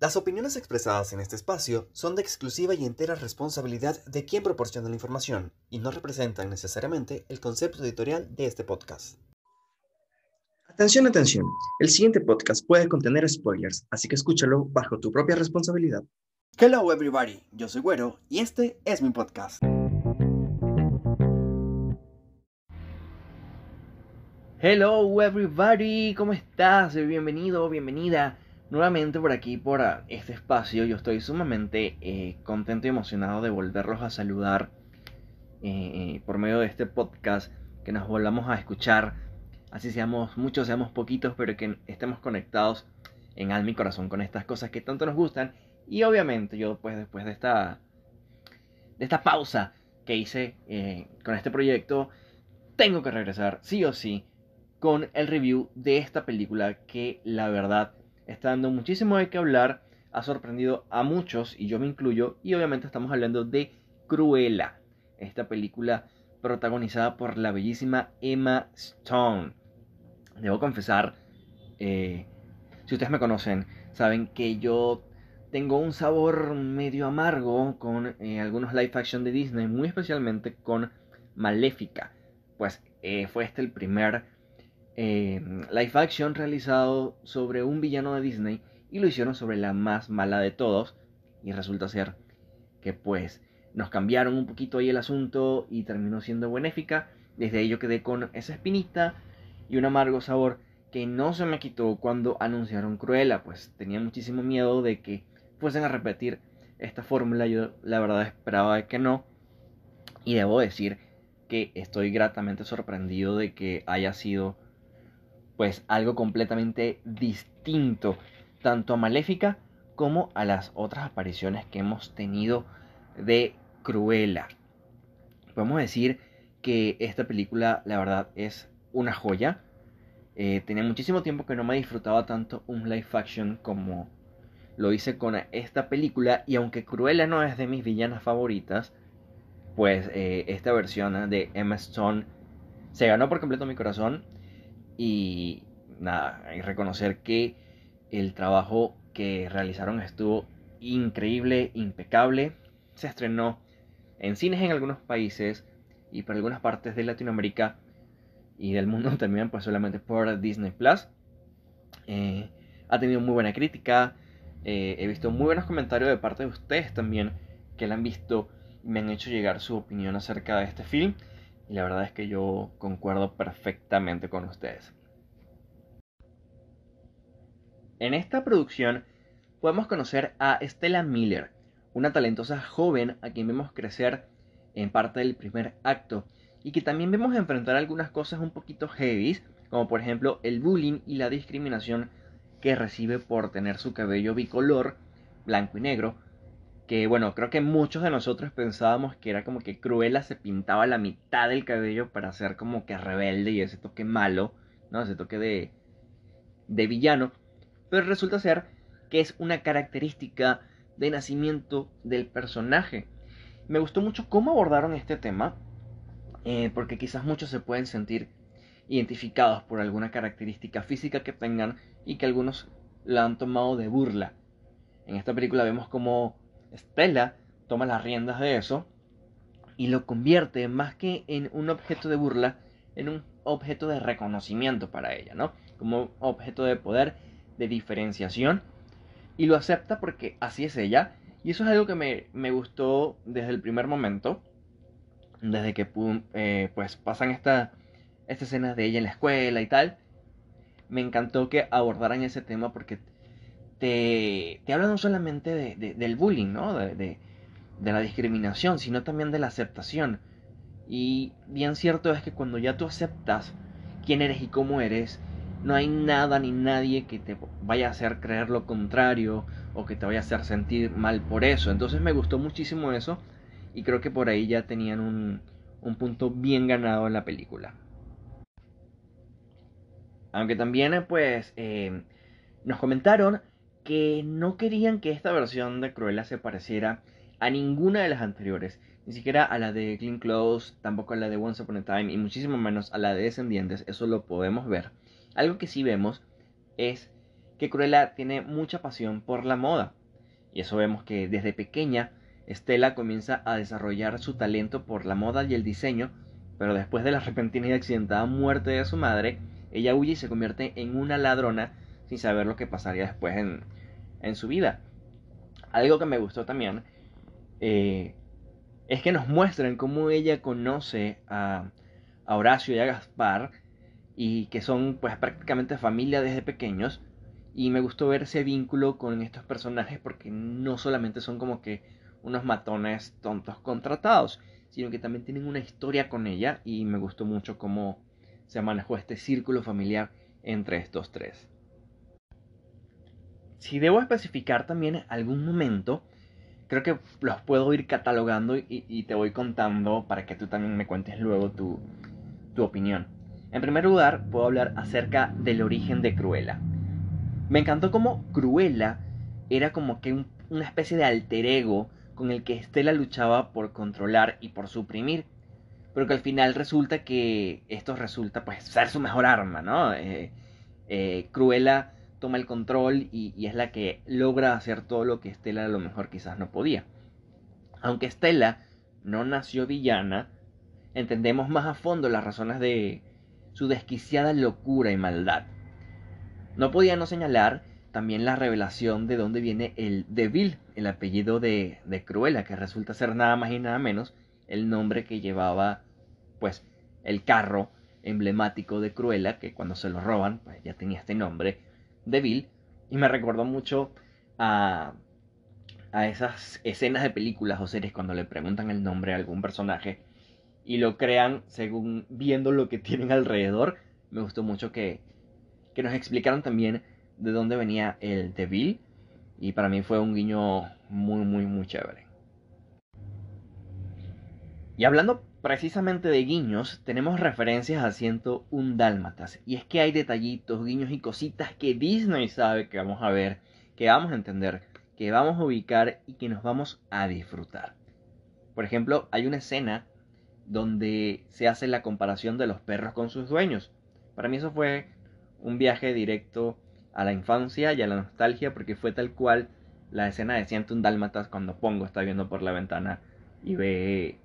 Las opiniones expresadas en este espacio son de exclusiva y entera responsabilidad de quien proporciona la información y no representan necesariamente el concepto editorial de este podcast. Atención, atención. El siguiente podcast puede contener spoilers, así que escúchalo bajo tu propia responsabilidad. Hello everybody, yo soy Güero y este es mi podcast. Hello everybody, ¿cómo estás? Bienvenido, bienvenida nuevamente por aquí, por ah, este espacio. Yo estoy sumamente eh, contento y emocionado de volverlos a saludar eh, eh, por medio de este podcast, que nos volvamos a escuchar, así seamos muchos, seamos poquitos, pero que estemos conectados en alma y corazón con estas cosas que tanto nos gustan. Y obviamente yo pues después de esta, de esta pausa que hice con este proyecto, tengo que regresar sí o sí con el review de esta película que la verdad está dando muchísimo de qué hablar, ha sorprendido a muchos y yo me incluyo y obviamente estamos hablando de Cruella, esta película protagonizada por la bellísima Emma Stone. Debo confesar, eh, si ustedes me conocen, saben que yo tengo un sabor medio amargo con eh, algunos live action de Disney, muy especialmente con Maléfica. Pues eh, fue este el primer eh, live action realizado sobre un villano de Disney y lo hicieron sobre la más mala de todos y resulta ser que pues nos cambiaron un poquito ahí el asunto y terminó siendo benéfica. Desde ahí yo quedé con esa espinita y un amargo sabor que no se me quitó cuando anunciaron Cruella, pues tenía muchísimo miedo de que fuesen a repetir esta fórmula. Yo la verdad esperaba que no. Y debo decir que estoy gratamente sorprendido de que haya sido pues algo completamente distinto, tanto a Maléfica como a las otras apariciones que hemos tenido de Cruella. Podemos decir que esta película, la verdad, es una joya. Eh, tenía muchísimo tiempo que no me disfrutaba tanto un live action como lo hice con esta película. Y aunque Cruella no es de mis villanas favoritas, pues eh, esta versión de Emma Stone se ganó por completo mi corazón. Y nada, hay que reconocer que el trabajo que realizaron estuvo increíble, impecable. Se estrenó en cines en algunos países y por algunas partes de Latinoamérica y del mundo también, pues solamente por Disney Plus. Eh, ha tenido muy buena crítica. Eh, he visto muy buenos comentarios de parte de ustedes también que la han visto y me han hecho llegar su opinión acerca de este film. Y la verdad es que yo concuerdo perfectamente con ustedes. En esta producción podemos conocer a Stella Miller, una talentosa joven a quien vemos crecer en parte del primer acto y que también vemos enfrentar algunas cosas un poquito heavy, como por ejemplo el bullying y la discriminación que recibe por tener su cabello bicolor, blanco y negro, que bueno, creo que muchos de nosotros pensábamos que era como que Cruella se pintaba la mitad del cabello para ser como que rebelde y ese toque malo, ¿no? Ese toque de, de villano. Pero resulta ser que es una característica de nacimiento del personaje. Me gustó mucho cómo abordaron este tema, eh, porque quizás muchos se pueden sentir identificados por alguna característica física que tengan y que algunos la han tomado de burla. En esta película vemos como Stella toma las riendas de eso y lo convierte más que en un objeto de burla, en un objeto de reconocimiento para ella, ¿no? Como objeto de poder, de diferenciación. Y lo acepta porque así es ella. Y eso es algo que me, gustó desde el primer momento. Desde que eh, pues pasan esta, esta escena de ella en la escuela y tal. Me encantó que abordaran ese tema porque te, te habla no solamente de, del bullying, ¿no? De, la discriminación, sino también de la aceptación. Y bien cierto es que cuando ya tú aceptas quién eres y cómo eres, no hay nada ni nadie que te vaya a hacer creer lo contrario o que te vaya a hacer sentir mal por eso. Entonces me gustó muchísimo eso y creo que por ahí ya tenían un, un punto bien ganado en la película. Aunque también pues eh, nos comentaron que no querían que esta versión de Cruella se pareciera a ninguna de las anteriores, ni siquiera a la de Clean Clothes, tampoco a la de Once Upon a Time y muchísimo menos a la de Descendientes, eso lo podemos ver. Algo que sí vemos es que Cruella tiene mucha pasión por la moda. Y eso vemos que desde pequeña Estela comienza a desarrollar su talento por la moda y el diseño, pero después de la repentina y accidentada muerte de su madre, ella huye y se convierte en una ladrona sin saber lo que pasaría después en, su vida. Algo que me gustó también eh, es que nos muestran cómo ella conoce a, a Horacio y a Gaspar y que son pues prácticamente familia desde pequeños y me gustó ver ese vínculo con estos personajes porque no solamente son como que unos matones tontos contratados, sino que también tienen una historia con ella y me gustó mucho cómo se manejó este círculo familiar entre estos tres. Si debo especificar también algún momento, creo que los puedo ir catalogando y, te voy contando para que tú también me cuentes luego tu, tu opinión. En primer lugar, puedo hablar acerca del origen de Cruella. Me encantó como Cruella era como que una especie de alter ego con el que Estela luchaba por controlar y por suprimir. Pero que al final resulta que esto resulta pues ser su mejor arma, ¿no? Eh, eh, Cruella toma el control y, es la que logra hacer todo lo que Estela a lo mejor quizás no podía. Aunque Estela no nació villana, entendemos más a fondo las razones de su desquiciada locura y maldad. No podía no señalar también la revelación de dónde viene el Deville, el apellido de, de Cruella, que resulta ser nada más y nada menos el nombre que llevaba, pues, el carro emblemático de Cruella, que cuando se lo roban, pues ya tenía este nombre, Deville, y me recordó mucho a, a esas escenas de películas o series cuando le preguntan el nombre a algún personaje y lo crean según viendo lo que tienen alrededor. Me gustó mucho que, que nos explicaron también de dónde venía el Devil. Y para mí fue un guiño muy, muy, muy chévere. Y hablando precisamente de guiños, tenemos referencias a 101 Dálmatas. Y es que hay detallitos, guiños y cositas que Disney sabe que vamos a ver, que vamos a entender, que vamos a ubicar y que nos vamos a disfrutar. Por ejemplo, hay una escena donde se hace la comparación de los perros con sus dueños. Para mí eso fue un viaje directo a la infancia y a la nostalgia porque fue tal cual la escena de un Dálmatas cuando Pongo está viendo por la ventana y ve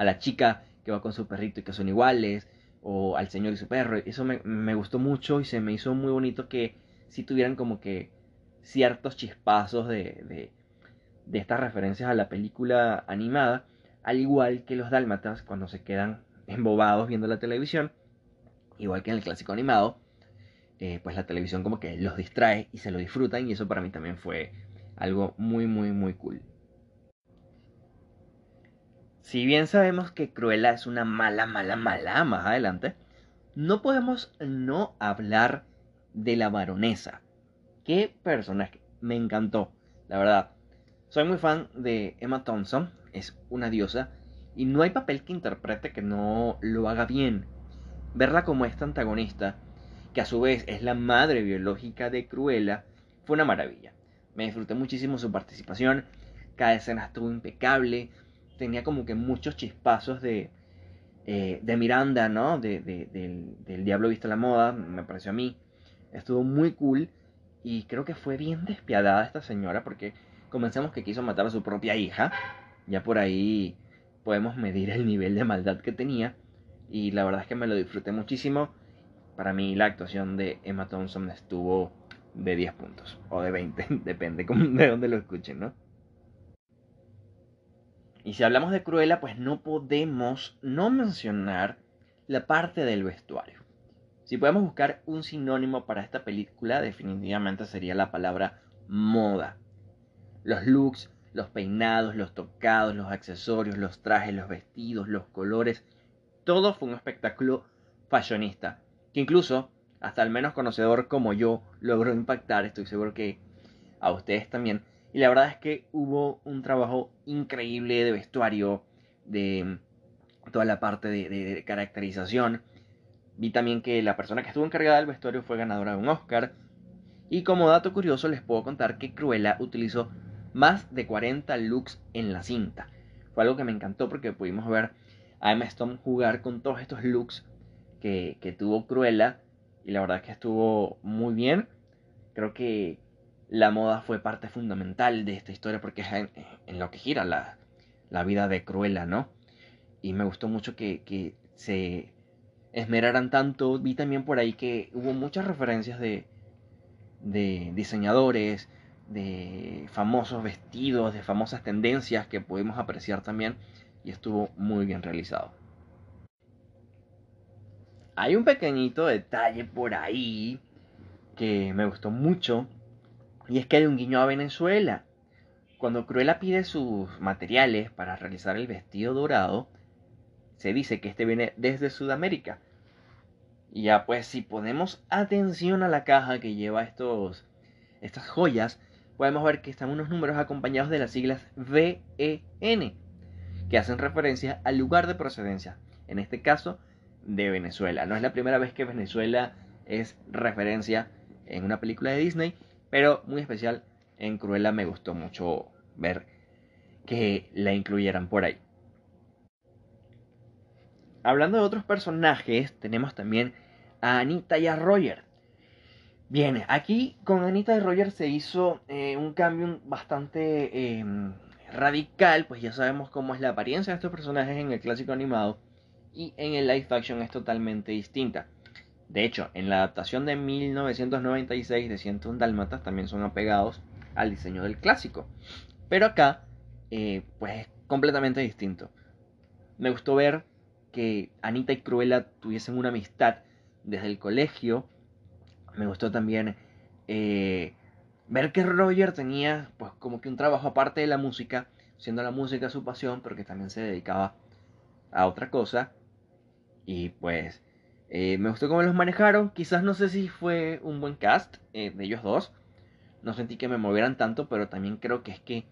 a la chica que va con su perrito y que son iguales o al señor y su perro. Eso me, gustó mucho y se me hizo muy bonito que si tuvieran como que ciertos chispazos de, de, de estas referencias a la película animada, al igual que los dálmatas cuando se quedan embobados viendo la televisión, igual que en el clásico animado, eh, pues la televisión como que los distrae y se lo disfrutan y eso para mí también fue algo muy muy muy cool. Si bien sabemos que Cruella es una mala, mala, mala más adelante, no podemos no hablar de la baronesa. Qué personaje, me encantó, la verdad. Soy muy fan de Emma Thompson, es una diosa, y no hay papel que interprete que no lo haga bien. Verla como esta antagonista que a su vez es la madre biológica de Cruella, fue una maravilla. Me disfruté muchísimo su participación, cada escena estuvo impecable, tenía como que muchos chispazos de, eh, de Miranda, ¿no? De, del, del, Diablo Visto la Moda, me pareció a mí. Estuvo muy cool y creo que fue bien despiadada esta señora porque comencemos que quiso matar a su propia hija. Ya por ahí podemos medir el nivel de maldad que tenía y la verdad es que me lo disfruté muchísimo. Para mí la actuación de Emma Thompson estuvo de 10 puntos o de 20, depende de dónde lo escuchen, ¿no? Y si hablamos de Cruella, pues no podemos no mencionar la parte del vestuario. Si podemos buscar un sinónimo para esta película, definitivamente sería la palabra moda. Los looks, los peinados, los tocados, los accesorios, los trajes, los vestidos, los colores, todo fue un espectáculo fashionista que incluso hasta el menos conocedor como yo logró impactar, estoy seguro que a ustedes también. Y la verdad es que hubo un trabajo increíble de vestuario, de toda la parte de, caracterización. Vi también que la persona que estuvo encargada del vestuario fue ganadora de un Oscar. Y como dato curioso les puedo contar que Cruella utilizó más de 40 looks en la cinta. Fue algo que me encantó porque pudimos ver a Emma Stone jugar con todos estos looks que, tuvo Cruella y la verdad es que estuvo muy bien. creo que la moda fue parte fundamental de esta historia porque es en, lo que gira la, la, vida de Cruella, ¿no? Y me gustó mucho que, que se esmeraran tanto. Vi también por ahí que hubo muchas referencias de, de diseñadores, de famosos vestidos, de famosas tendencias que pudimos apreciar también y estuvo muy bien realizado. Hay un pequeñito detalle por ahí que me gustó mucho y es que hay un guiño a Venezuela. Cuando Cruella pide sus materiales para realizar el vestido dorado, se dice que este viene desde Sudamérica. Y ya pues si ponemos atención a la caja que lleva estos, estas joyas, podemos ver que están unos números acompañados de las siglas VEN, que hacen referencia al lugar de procedencia, en este caso de Venezuela. No es la primera vez que Venezuela es referencia en una película de Disney, pero muy especial en Cruella me gustó mucho ver que la incluyeran por ahí. Hablando de otros personajes, tenemos también a Anita y a Roger. Bien, aquí con Anita y Roger se hizo eh, un cambio bastante em, radical, pues ya sabemos cómo es la apariencia de estos personajes en el clásico animado y en el live action es totalmente distinta. De hecho, en la adaptación de 1996 de 101 Dálmatas también son apegados al diseño del clásico. Pero acá, eh, pues es completamente distinto. Me gustó ver que Anita y Cruella tuviesen una amistad desde el colegio. Me gustó también eh, ver que Roger tenía pues como que un trabajo aparte de la música, siendo la música su pasión, pero que también se dedicaba a otra cosa. Y pues eh, me gustó cómo los manejaron. Quizás no sé si fue un buen cast eh, de ellos dos. No sentí que me movieran tanto, pero también creo que es que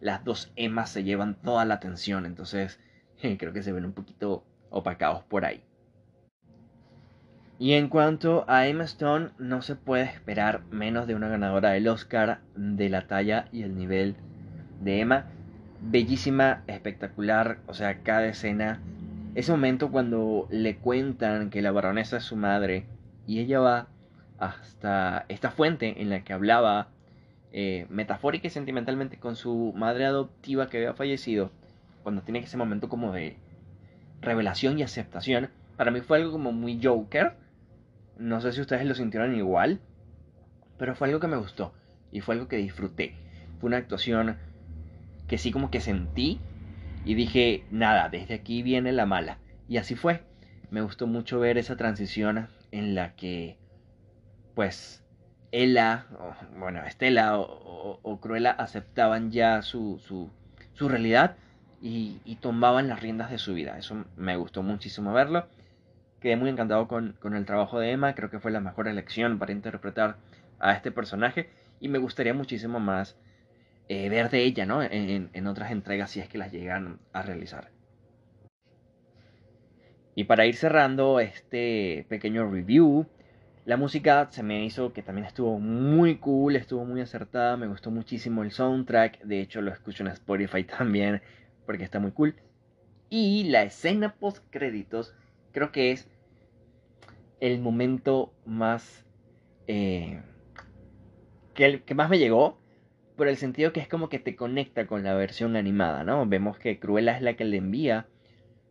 las dos Emmas se llevan toda la atención. Entonces creo que se ven un poquito opacados por ahí. Y en cuanto a Emma Stone, no se puede esperar menos de una ganadora del Oscar de la talla y el nivel de Emma. Bellísima, espectacular, o sea, cada escena. Ese momento cuando le cuentan que la baronesa es su madre y ella va hasta esta fuente en la que hablaba eh, metafórica y sentimentalmente con su madre adoptiva que había fallecido, cuando tiene ese momento como de revelación y aceptación, para mí fue algo como muy Joker. No sé si ustedes lo sintieron igual, pero fue algo que me gustó y fue algo que disfruté. Fue una actuación que sí como que sentí y dije, nada, desde aquí viene la mala. Y así fue. Me gustó mucho ver esa transición en la que, pues, Ella, bueno, Estela o, o, Cruella aceptaban ya su, su, su realidad y, tomaban las riendas de su vida. Eso me gustó muchísimo verlo. Quedé muy encantado con, el trabajo de Emma. Creo que fue la mejor elección para interpretar a este personaje. Y me gustaría muchísimo más eh, ver de ella ¿no? En, otras entregas si es que las llegan a realizar. Y para ir cerrando este pequeño review, la música se me hizo que también estuvo muy cool, estuvo muy acertada, me gustó muchísimo el soundtrack, de hecho lo escucho en Spotify también, porque está muy cool. Y la escena post créditos creo que es el momento más eh, que, que más me llegó por el sentido que es como que te conecta con la versión animada, ¿no? Vemos que Cruella es la que le envía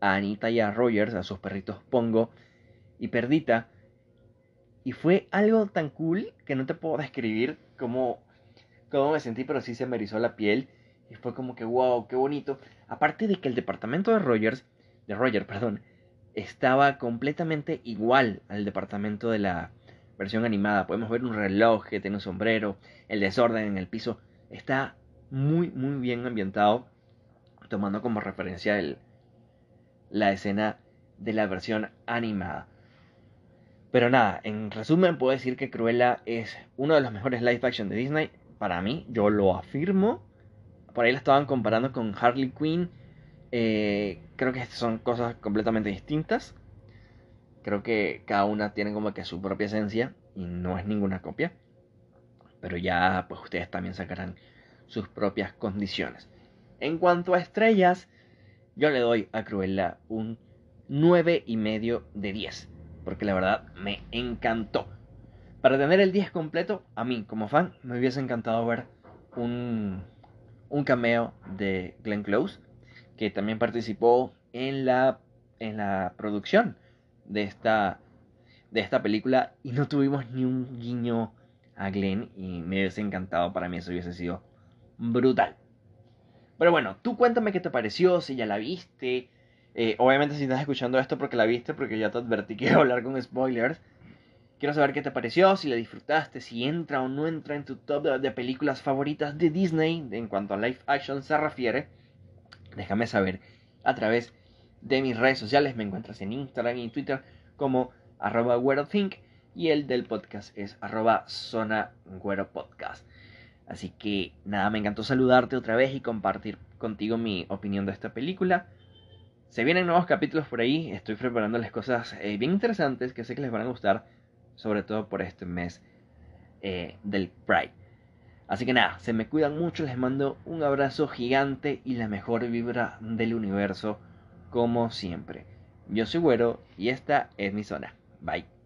a Anita y a Rogers, a sus perritos Pongo y Perdita. Y fue algo tan cool que no te puedo describir cómo, cómo me sentí, pero sí se me erizó la piel. Y fue como que, wow, qué bonito. Aparte de que el departamento de Rogers, de Roger, perdón, estaba completamente igual al departamento de la versión animada. Podemos ver un reloj que tiene un sombrero, el desorden en el piso. Está muy, muy bien ambientado, tomando como referencia el, la escena de la versión animada. Pero nada, en resumen puedo decir que Cruella es uno de los mejores live action de Disney. Para mí, yo lo afirmo por ahí la estaban comparando con Harley Quinn. Eh, creo que son cosas completamente distintas. Creo que cada una tiene como que su propia esencia y no es ninguna copia. Pero ya pues ustedes también sacarán sus propias condiciones. En cuanto a estrellas, yo le doy a Cruella un 9,5 de 10. Porque la verdad me encantó. Para tener el 10 completo, a mí como fan me hubiese encantado ver un, un cameo de Glenn Close, que también participó en la, en la producción de esta, de esta película y no tuvimos ni un guiño a Glenn y me hubiese encantado, para mí eso hubiese sido brutal. Pero bueno, tú cuéntame qué te pareció, si ya la viste. Eh, obviamente si estás escuchando esto porque la viste, porque ya te advertí que iba a hablar con spoilers. Quiero saber qué te pareció, si la disfrutaste, si entra o no entra en tu top de películas favoritas de Disney en cuanto a live action se refiere. Déjame saber a través de mis redes sociales. Me encuentras en Instagram y Twitter como arroba think y el del podcast es arroba zona podcast. Así que nada, me encantó saludarte otra vez y compartir contigo mi opinión de esta película. Se vienen nuevos capítulos por ahí, estoy preparándoles cosas eh, bien interesantes que sé que les van a gustar sobre todo por este mes eh, del Pride. Así que nada, se me cuidan mucho, les mando un abrazo gigante y la mejor vibra del universo, como siempre. Yo soy Güero y esta es mi zona. Bye.